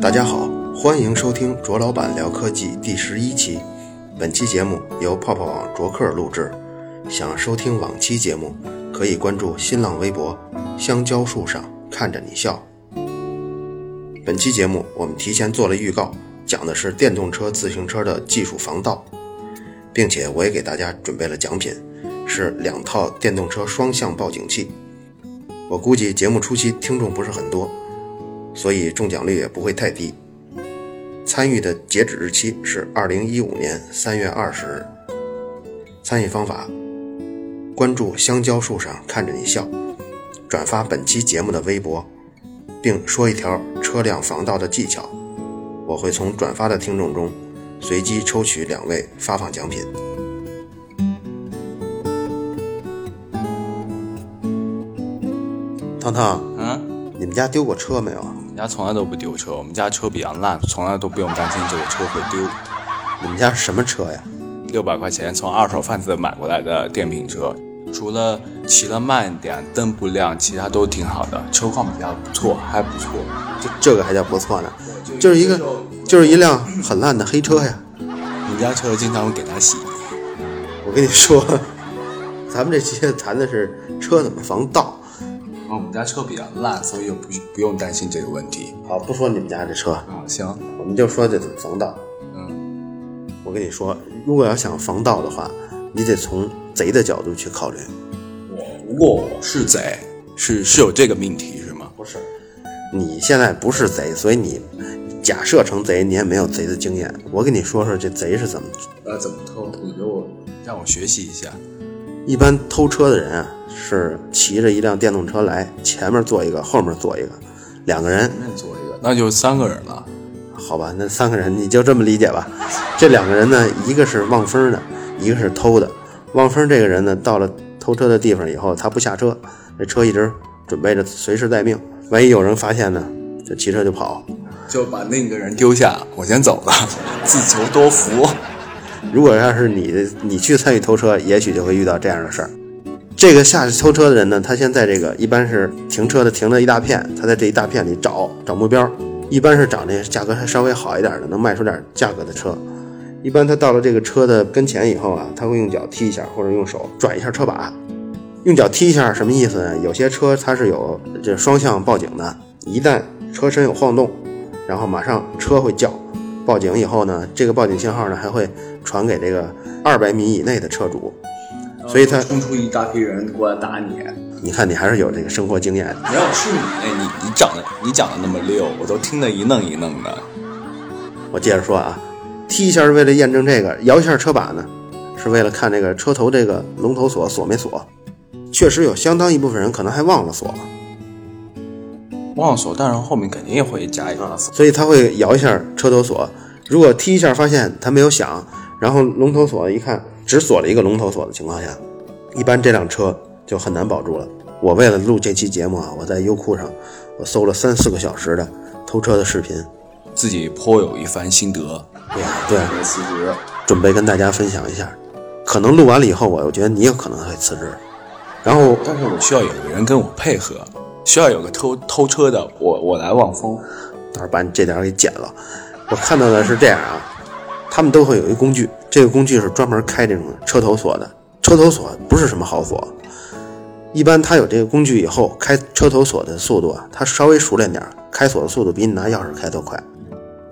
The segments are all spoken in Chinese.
大家好，欢迎收听卓老板聊科技第十一期。本期节目由泡泡网卓克录制。想收听往期节目，可以关注新浪微博“香蕉树上看着你笑”。本期节目我们提前做了预告，讲的是电动车、自行车的技术防盗，并且我也给大家准备了奖品，是两套电动车双向报警器。我估计节目初期听众不是很多。所以中奖率也不会太低。参与的截止日期是二零一五年三月二十日。参与方法：关注香蕉树上看着你笑，转发本期节目的微博，并说一条车辆防盗的技巧。我会从转发的听众中随机抽取两位发放奖品。汤汤，嗯，你们家丢过车没有？家从来都不丢车，我们家车比较烂，从来都不用担心这个车会丢。你们家是什么车呀？六百块钱从二手贩子买过来的电瓶车，除了骑得慢点，灯不亮，其他都挺好的，车况比较不错，还不错。这这个还叫不错呢，就是一个就是一辆很烂的黑车呀。你家车经常会给他洗。我跟你说，咱们这期谈的是车怎么防盗。我们家车比较烂，所以不不用担心这个问题。好，不说你们家这车啊，行，我们就说这怎么防盗。嗯，我跟你说，如果要想防盗的话，你得从贼的角度去考虑。我如果我是贼，是是有这个命题是吗？不是，你现在不是贼，所以你假设成贼，你也没有贼的经验。我跟你说说这贼是怎么呃怎么偷，你给我让我学习一下。一般偷车的人啊。是骑着一辆电动车来，前面坐一个，后面坐一个，两个人。前面坐一个，那就三个人了。好吧，那三个人你就这么理解吧。这两个人呢，一个是望风的，一个是偷的。望风这个人呢，到了偷车的地方以后，他不下车，这车一直准备着随时待命。万一有人发现呢，就骑车就跑，就把另一个人丢下，我先走了，自求多福。如果要是你你去参与偷车，也许就会遇到这样的事儿。这个下去偷车的人呢，他先在这个一般是停车的停了一大片，他在这一大片里找找目标，一般是找那价格还稍微好一点的，能卖出点价格的车。一般他到了这个车的跟前以后啊，他会用脚踢一下，或者用手转一下车把。用脚踢一下什么意思呢？有些车它是有这双向报警的，一旦车身有晃动，然后马上车会叫，报警以后呢，这个报警信号呢还会传给这个二百米以内的车主。所以他冲出一大批人过来打你，你看你还是有这个生活经验的。没有是你，你你讲的你讲的那么溜，我都听得一愣一愣的。我接着说啊，踢一下是为了验证这个，摇一下车把呢，是为了看这个车头这个龙头锁锁没锁。确实有相当一部分人可能还忘了锁，忘锁，但是后面肯定也会加一个锁，所以他会摇一下车头锁。如果踢一下发现它没有响，然后龙头锁一看。只锁了一个龙头锁的情况下，一般这辆车就很难保住了。我为了录这期节目啊，我在优酷上我搜了三四个小时的偷车的视频，自己颇有一番心得。对呀，对，辞职，准备跟大家分享一下。可能录完了以后，我我觉得你有可能会辞职。然后，但是我需要有个人跟我配合，需要有个偷偷车的，我我来望风，到时候把你这点给剪了。我看到的是这样啊，他们都会有一工具。这个工具是专门开这种车头锁的，车头锁不是什么好锁。一般他有这个工具以后，开车头锁的速度啊，他稍微熟练点，开锁的速度比你拿钥匙开都快。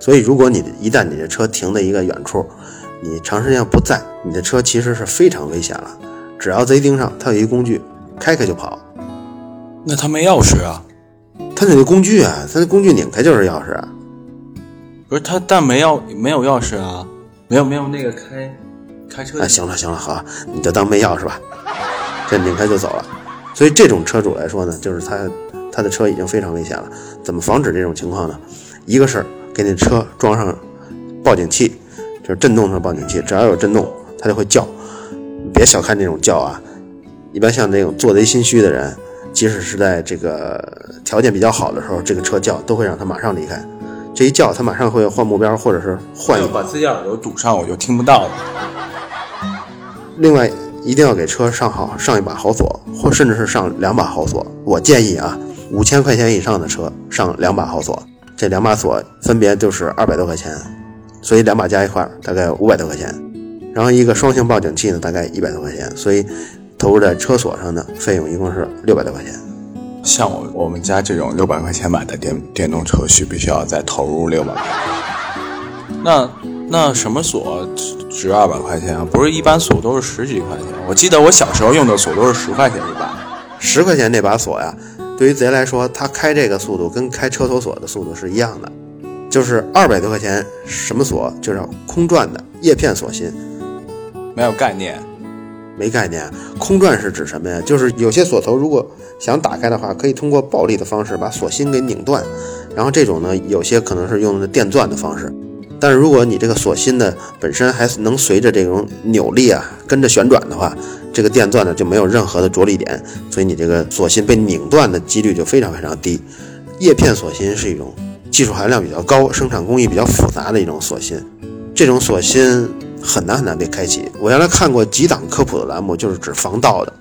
所以，如果你一旦你的车停在一个远处，你长时间不在，你的车其实是非常危险了。只要贼盯上，他有一工具，开开就跑。那他没钥匙啊？他那个工具啊，他那工具拧开就是钥匙啊。不是他，但没钥没有钥匙啊。没有没有那个开开车。哎，行了行了，好，你就当没钥匙吧，这拧开就走了。所以这种车主来说呢，就是他他的车已经非常危险了。怎么防止这种情况呢？一个是给你车装上报警器，就是震动的报警器，只要有震动，它就会叫。别小看这种叫啊，一般像这种做贼心虚的人，即使是在这个条件比较好的时候，这个车叫都会让他马上离开。这一叫，他马上会换目标，或者是换一。把自己耳朵堵上，我就听不到了。另外，一定要给车上好上一把好锁，或甚至是上两把好锁。我建议啊，五千块钱以上的车上两把好锁。这两把锁分别就是二百多块钱，所以两把加一块大概五百多块钱。然后一个双星报警器呢，大概一百多块钱，所以投入在车锁上的费用一共是六百多块钱。像我我们家这种六百块钱买的电电动车，需不需要再投入六百？那那什么锁值二百块钱啊？不是一般锁都是十几块钱？我记得我小时候用的锁都是十块钱一把。十块钱那把锁呀，对于贼来说，他开这个速度跟开车头锁的速度是一样的，就是二百多块钱什么锁，就是空转的叶片锁芯，没有概念，没概念。空转是指什么呀？就是有些锁头如果想打开的话，可以通过暴力的方式把锁芯给拧断，然后这种呢，有些可能是用的电钻的方式。但是如果你这个锁芯呢本身还能随着这种扭力啊跟着旋转的话，这个电钻呢就没有任何的着力点，所以你这个锁芯被拧断的几率就非常非常低。叶片锁芯是一种技术含量比较高、生产工艺比较复杂的一种锁芯，这种锁芯很难很难被开启。我原来看过几档科普的栏目，就是指防盗的，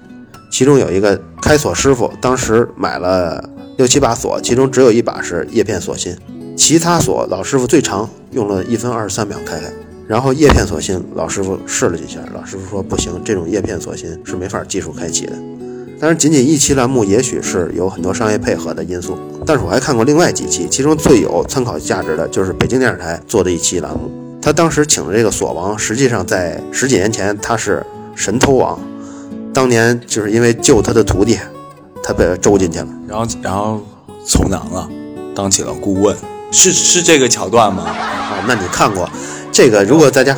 其中有一个开锁师傅，当时买了六七把锁，其中只有一把是叶片锁芯。其他锁老师傅最长用了一分二十三秒开开，然后叶片锁芯老师傅试了几下，老师傅说不行，这种叶片锁芯是没法技术开启的。但是仅仅一期栏目也许是有很多商业配合的因素，但是我还看过另外几期，其中最有参考价值的就是北京电视台做的一期栏目，他当时请的这个锁王，实际上在十几年前他是神偷王，当年就是因为救他的徒弟，他被周进去了，然后然后从良了，当起了顾问。是是这个桥段吗？啊，那你看过这个？如果大家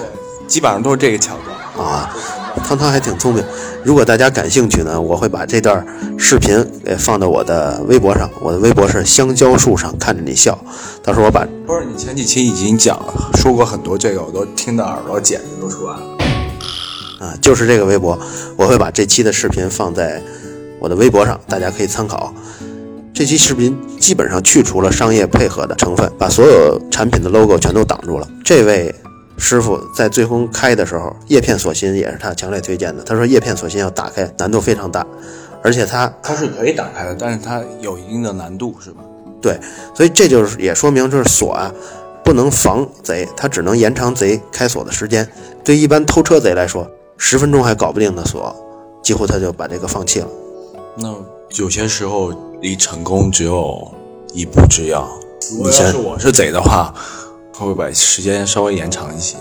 基本上都是这个桥段啊，汤汤还挺聪明。如果大家感兴趣呢，我会把这段视频给放到我的微博上。我的微博是香蕉树上看着你笑。到时候我把不是你前几期已经讲了，说过很多这个，我都听的耳朵茧子都出来了。啊，就是这个微博，我会把这期的视频放在我的微博上，大家可以参考。这期视频基本上去除了商业配合的成分，把所有产品的 logo 全都挡住了。这位师傅在最终开的时候，叶片锁芯也是他强烈推荐的。他说叶片锁芯要打开难度非常大，而且它它是可以打开的，但是它有一定的难度，是吧？对，所以这就是也说明就是锁啊，不能防贼，它只能延长贼开锁的时间。对一般偷车贼来说，十分钟还搞不定的锁，几乎他就把这个放弃了。那有些时候。离成功只有一步之遥。如果要是我是贼的话，会不会把时间稍微延长一些？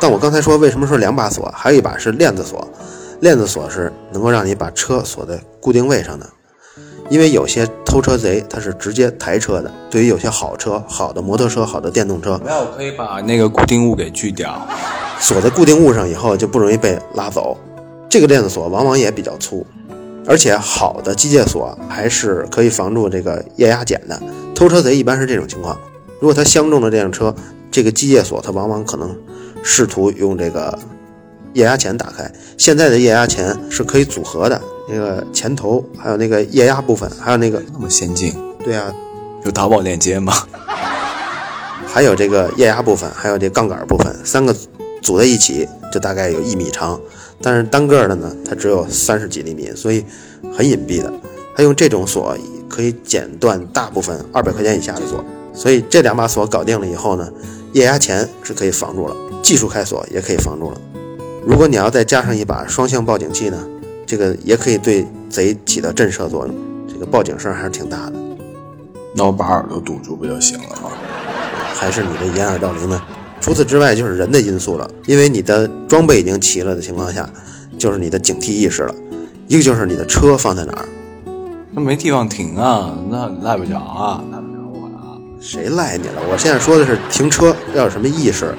但我刚才说为什么说两把锁，还有一把是链子锁。链子锁是能够让你把车锁在固定位上的。因为有些偷车贼他是直接抬车的。对于有些好车、好的摩托车、好的电动车，没有可以把那个固定物给锯掉，锁在固定物上以后就不容易被拉走。这个链子锁往往也比较粗。而且好的机械锁还是可以防住这个液压剪的。偷车贼一般是这种情况，如果他相中了这辆车，这个机械锁他往往可能试图用这个液压钳打开。现在的液压钳是可以组合的，那个钳头还有那个液压部分，还有那个那么先进？对啊，有淘宝链接吗？还有这个液压部分，还有这杠杆部分，三个组在一起就大概有一米长。但是单个的呢，它只有三十几厘米，所以很隐蔽的。它用这种锁可以剪断大部分二百块钱以下的锁，所以这两把锁搞定了以后呢，液压钳是可以防住了，技术开锁也可以防住了。如果你要再加上一把双向报警器呢，这个也可以对贼起到震慑作用，这个报警声还是挺大的。那我把耳朵堵住不就行了吗？还是你的掩耳盗铃呢？除此之外，就是人的因素了。因为你的装备已经齐了的情况下，就是你的警惕意识了。一个就是你的车放在哪儿，那没地方停啊，那赖不着啊。谁赖你了？我现在说的是停车要有什么意识，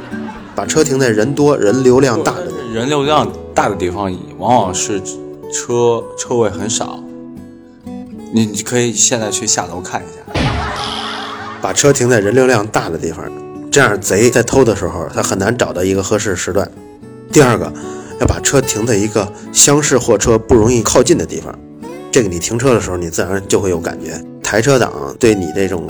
把车停在人多人流量大的人流量大的地方，往往是车车位很少。你你可以现在去下楼看一下，把车停在人流量大的地方。这样贼在偷的时候，他很难找到一个合适时段。第二个，要把车停在一个厢式货车不容易靠近的地方。这个你停车的时候，你自然就会有感觉。抬车党对你这种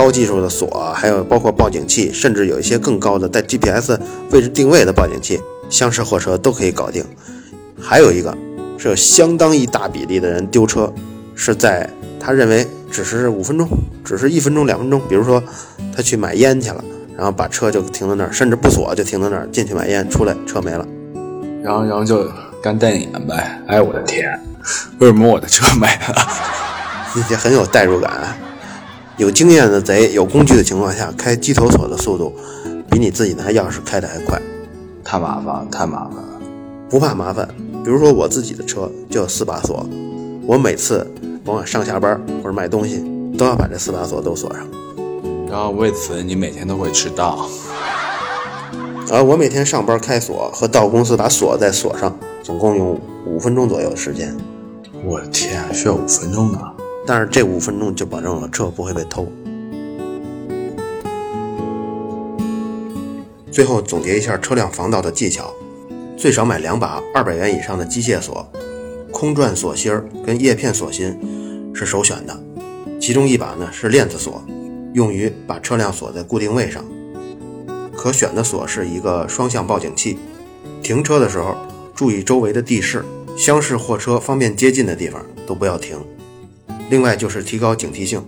高技术的锁，还有包括报警器，甚至有一些更高的带 GPS 位置定位的报警器，厢式货车都可以搞定。还有一个是有相当一大比例的人丢车，是在他认为只是五分钟，只是一分钟、两分钟。比如说他去买烟去了，然后把车就停在那儿，甚至不锁就停在那儿，进去买烟，出来车没了。然后然后就干瞪眼呗。哎，我的天，为什么我的车没了？也很有代入感。有经验的贼，有工具的情况下，开机头锁的速度比你自己拿钥匙开的还快。太麻烦，太麻烦了。不怕麻烦，比如说我自己的车就有四把锁，我每次甭管上下班或者买东西，都要把这四把锁都锁上。然后为此你每天都会迟到。而我每天上班开锁和到公司把锁再锁上，总共用五分钟左右的时间。我的天，需要五分钟呢？但是这五分钟就保证了车不会被偷。最后总结一下车辆防盗的技巧：最少买两把二百元以上的机械锁，空转锁芯儿跟叶片锁芯是首选的，其中一把呢是链子锁，用于把车辆锁在固定位上。可选的锁是一个双向报警器。停车的时候注意周围的地势，厢式货车方便接近的地方都不要停。另外就是提高警惕性，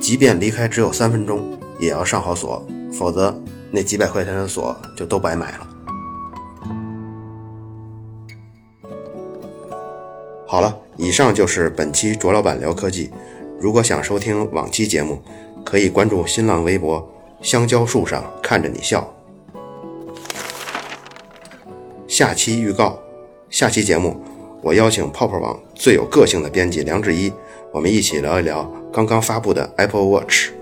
即便离开只有三分钟，也要上好锁，否则那几百块钱的锁就都白买了。好了，以上就是本期卓老板聊科技。如果想收听往期节目，可以关注新浪微博“香蕉树上看着你笑”。下期预告：下期节目，我邀请泡泡网最有个性的编辑梁志一。我们一起聊一聊刚刚发布的 Apple Watch。